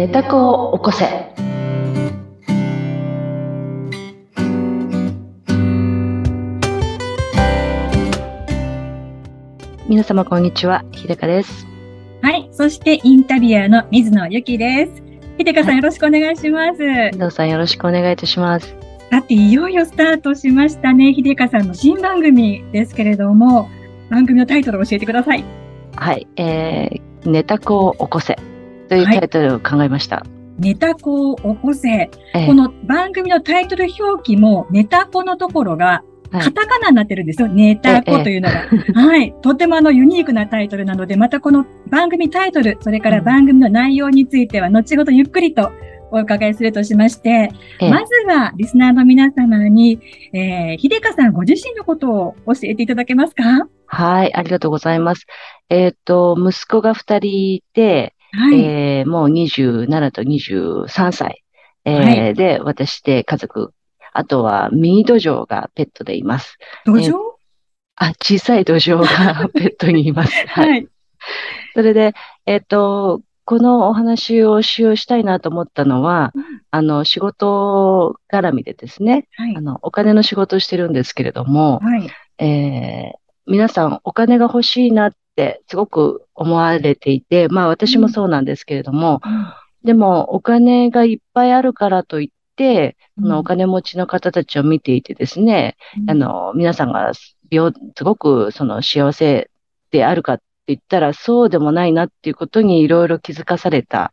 寝た子を起こせ。皆様こんにちは、ひでかです。はい。そして、インタビュアーの水野ゆきです。ひでかさん、はいよろしくお願いします。皆さんよろしくお願いいたします。さて、いよいよスタートしましたね。ひでかさんの新番組ですけれども、番組のタイトルを教えてください。はい、えー、寝た子を起こせというタイトルを考えました。ネタ子を起こせ。えーこの番組のタイトル表記も、ネタ子のところが、はいカタカナになってるんですよ。ネタ子というのが。はい。とてもあのユニークなタイトルなので、またこの番組タイトル、それから番組の内容については、後ほどゆっくりとお伺いするとしまして、えーまずはリスナーの皆様に、えー、ひでかさんご自身のことを教えていただけますか？はい、ありがとうございます。えっ、と、息子が二人いて、はい。えーもう27と23歳、えーはいで、私で家族、あとはミニドジョウがペットでいます。土壌あ、小さいドジョウが ペットにいます。はい。はい。それで、えっ、と、このお話をしようしたいなと思ったのは、うんあの、仕事絡みでですね、はいあ。の、お金の仕事をしてるんですけれども、はい。えー皆さんお金が欲しいなってすごく思われていて、まあ私もそうなんですけれども、でもお金がいっぱいあるからといって、そのお金持ちの方たちを見ていてですね、あ、の、皆さんが病すごくその幸せであるかって言ったらそうでもないなっていうことにいろいろ気づかされた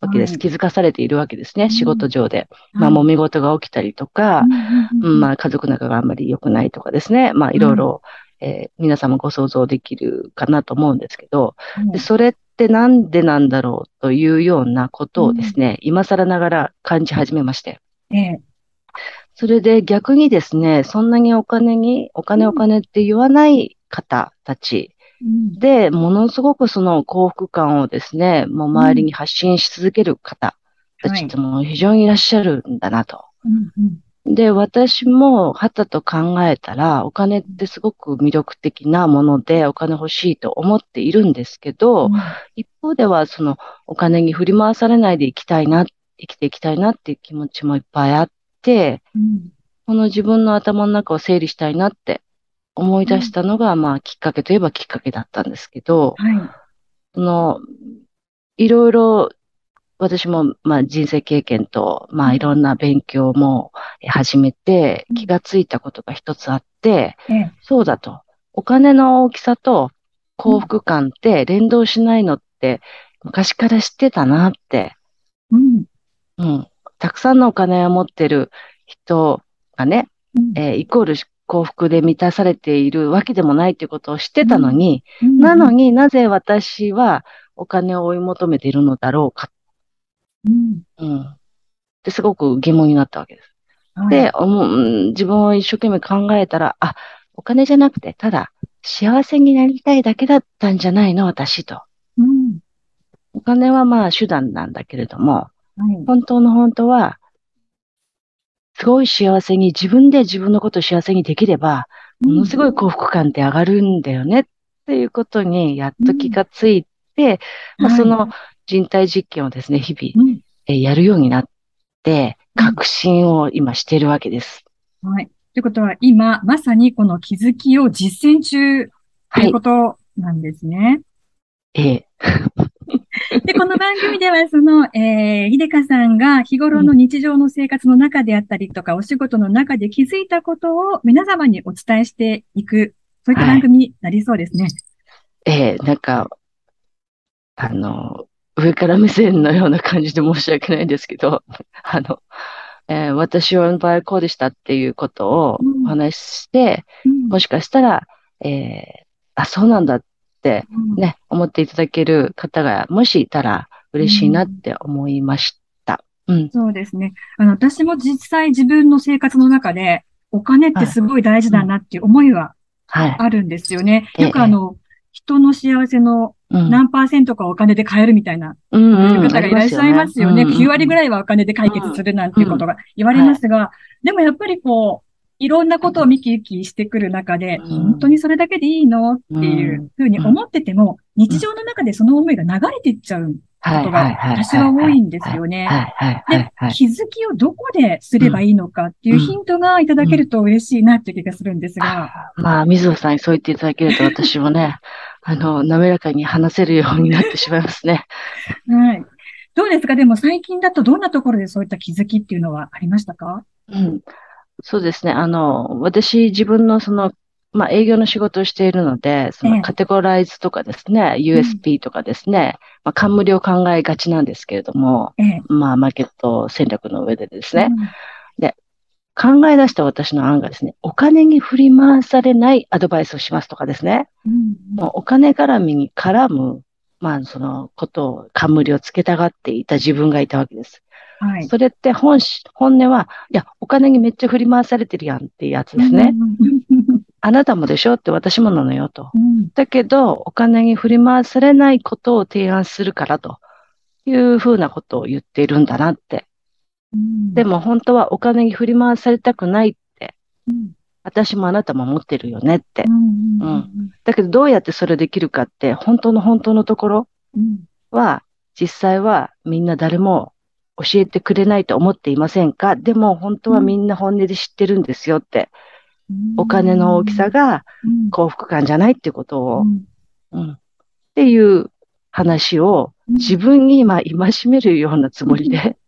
わけです。はい。気づかされているわけです。ね、うん。仕事上で。うんまあ揉め事が起きたりとか、うんうん、まあ家族仲があんまり良くないとかですね。まあいろいろ、えー皆さんもご想像できるかなと思うんですけど、うん。でそれってなんでなんだろうというようなことをですね、今更ながら感じ始めまして。ええ。それで逆にですね、そんなにお金に、お金お金って言わない方たちうん。で、ものすごくその幸福感をですね、もう周りに発信し続ける方たちってもう非常にいらっしゃるんだなと。うんうんで、私も、はたと考えたら、お金ってすごく魅力的なもので、お金欲しいと思っているんですけど、一方では、その、お金に振り回されないで生きたいな、生きていきたいなっていう気持ちもいっぱいあって、うん。この自分の頭の中を整理したいなって思い出したのが、まあ、きっかけといえばきっかけだったんですけど、はい。その、いろいろ、私も、まあ、人生経験と、まあ、いろんな勉強もえ始めてうん気がついたことが一つあって、ええそうだと。お金の大きさと幸福感って連動しないのって昔から知ってたなって。うんうん。たくさんのお金を持ってる人がね、うんえーイコール幸福で満たされているわけでもないということを知ってたのに、うんなのになぜ私はお金を追い求めているのだろうか。うん。うん。ってすごく疑問になったわけです。はい。で、自分を一生懸命考えたら、あ、お金じゃなくて、ただ幸せになりたいだけだったんじゃないの、私と。うん。お金はまあ手段なんだけれども、はい。本当の本当は、すごい幸せに、自分で自分のことを幸せにできれば、ものすごい幸福感って上がるんだよねっていうことにやっと気がついて、まあ、その人体実験をですね、日々、うんえーやるようになって、うん確信を今しているわけです。はい。ということは、今、まさにこの気づきを実践中とはいいうこ。となんですね。ええ で、この番組では、その、えー、ひでかさんが日頃の日常の生活の中であったりとか、お仕事の中で気づいたことを皆様にお伝えしていく、そういった番組になりそうですね。ええなんか、あの、上から目線のような感じで申し訳ないんですけど、あの、えー私は場合こうでしたっていうことをうんお話しして、うんもしかしたら、えーあ、そうなんだってうんね、思っていただける方がもしいたら嬉しいなって思いました。うん。そうですね。あの、私も実際自分の生活の中で、お金ってすごい大事だなっていう思いははい。あるんですよね。ええよくあの、人の幸せのうん。何パーセントかお金で買えるみたいな。方がいらっしゃいますよね。9割ぐい。らいはお金で解決するなんていうことが言われますが、でもやっぱりこう、いろんなことを見聞きしてくる中で、うん。本当にそれだけでいいのっていうふうに思ってても、日常の中でその思いが流れていっちゃうんことが私は多いんですよね。で、気づきをどこですればいいのかっていうヒントがいただけると嬉しいなって気がするんですが。うん、まあ、水野さんにそう言っていただけると私もね、あの、滑らかに話せるようになってしまいますね。はい。どうですか？でも最近だとどんなところでそういった気づきっていうのはありましたか？うん。そうですね。あの、私自分のそのまあ、営業の仕事をしているので、そのカテゴライズとかですね、ええ、USP とかですね、まあ、冠を考えがちなんですけれども、え、まあ、マーケット戦略の上でですね、うん、で、考え出した私の案がですね、お金に振り回されないアドバイスをしますとかですね、うん、もうお金絡みに絡む、まあ、そのことを、冠をつけたがっていた自分がいたわけです。はい、それって本本音は、いや、お金にめっちゃ振り回されてるやんっていうやつですね。あなたもでしょって私もなのよと。うん、だけど、お金に振り回されないことを提案するからというふうなことを言っているんだなって。うん、でも本当はお金に振り回されたくないって。うん、私もあなたも思ってるよねって。だけどどうやってそれできるかって、本当の本当のところは、実際はみんな誰も教えてくれないと思っていませんか？でも本当はみんな本音で知ってるんですよって。お金の大きさが幸福感じゃないっていうことを、うん、っていう話を自分に今戒めるようなつもりで、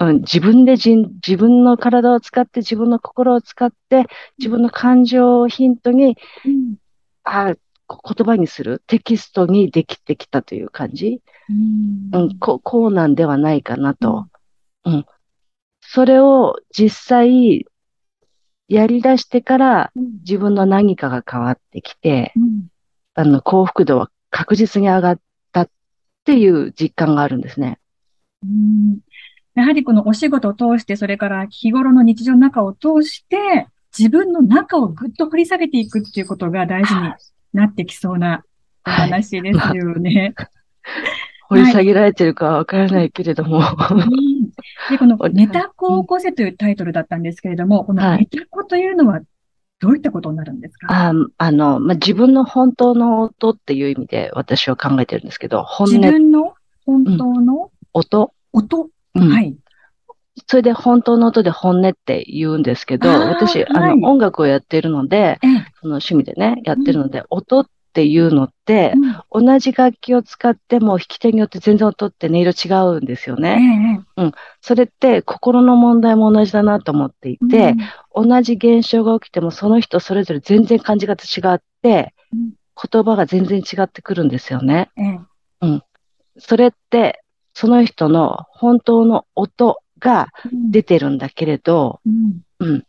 うん、自分で自分の体を使って、自分の心を使って、自分の感情をヒントに、うん、あ言葉にする、テキストにできてきたという感じ、うん、うん、ここうなんではないかなと。うん、それを実際やり出してから自分の何かが変わってきて、うん、あの、幸福度は確実に上がったっていう実感があるんですね。うんやはりこのお仕事を通して、それから日頃の日常の中を通して、自分の中をぐっと掘り下げていくっていうことが大事になってきそうなお話ですよね。はい。掘り下げられてるかはわからないけれども、はい、で、この ネタ子を起こせというタイトルだったんですけれども、このネタ子というのはどういったことになるんですか、ああの、まあ、自分の本当の音っていう意味で私は考えてるんですけど、本音。自分の本当の、うん、音。音、うん、はい。それで本当の音で本音って言うんですけど、私、あの、音楽をやっているので、その趣味でね、やってるので、音っっていうのって、うん、同じ楽器を使っても弾き手によって全然音って音色違うんですよね。えー、うん。それって心の問題も同じだなと思っていて、うん、同じ現象が起きてもその人それぞれ全然感じ方違って、うん、言葉が全然違ってくるんですよね。えー、うん。それって、その人の本当の音が出てるんだけれど、うん。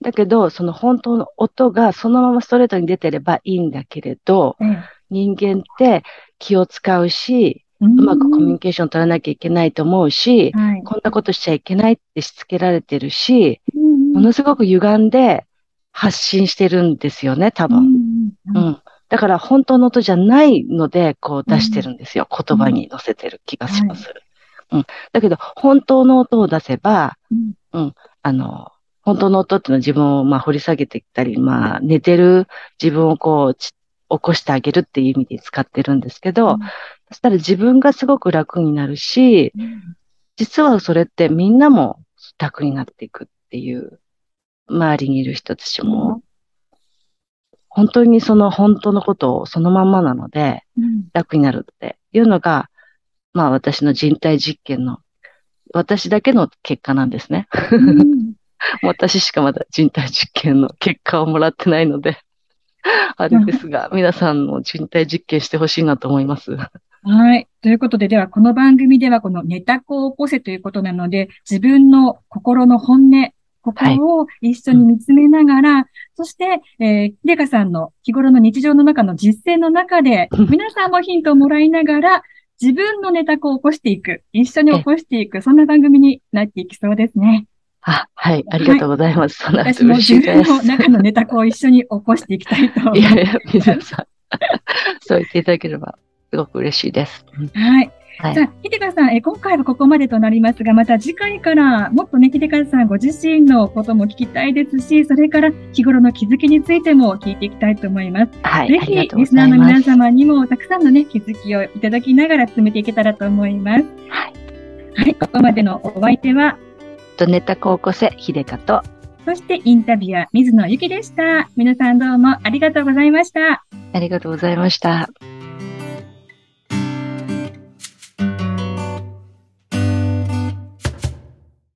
だけど、その本当の音がそのままストレートに出てればいいんだけれど、うん、人間って気を使うし、うまくコミュニケーション取らなきゃいけないと思うし、はい、こんなことしちゃいけないってしつけられてるし、ものすごく歪んで発信してるんですよね、多分。うん、だから本当の音じゃないので、こう出してるんですよ。言葉に乗せてる気がします。はい、うん。だけど、本当の音を出せば、うん、あの、本当の音っていうのは自分をまあ掘り下げてきたり、まあ寝てる自分をこう起こしてあげるっていう意味で使ってるんですけど、うん、そしたら自分がすごく楽になるし、うん、実はそれってみんなも楽になっていくっていう、周りにいる人たちも、本当にその本当のことをそのまんまなので、楽になるっていうのが、まあ私の人体実験の、私だけの結果なんですね。うん 私しかまだ人体実験の結果をもらってないので、あれですが、皆さんも人体実験してほしいなと思います。はい。ということで、ではこの番組ではこのネタ子を起こせということなので、自分の心の本音、心を一緒に見つめながら、はい、そして、えー、秀香さんの日頃の日常の中の実践の中で、皆さんもヒントをもらいながら、自分のネタ子を起こしていく、一緒に起こしていく、そんな番組になっていきそうですね。あ、はい、ありがとうございます。はい、私も自分の中のネタを一緒に起こしていきたいと。いやいや、皆さん、そう言っていただければ、すごく嬉しいです。はい。はい、じゃあ、秀香さん、え今回はここまでとなりますが、また次回からもっとね、秀香さんご自身のことも聞きたいですし、それから日頃の気づきについても聞いていきたいと思います。はい。ぜひ、リスナーの皆様にもたくさんのね、気づきをいただきながら進めていけたらと思います。はい。はい、ここまでのお相手は、とネタ高校生、秀香と、そしてインタビュアー、水野ゆきでした。皆さんどうもありがとうございました。ありがとうございました。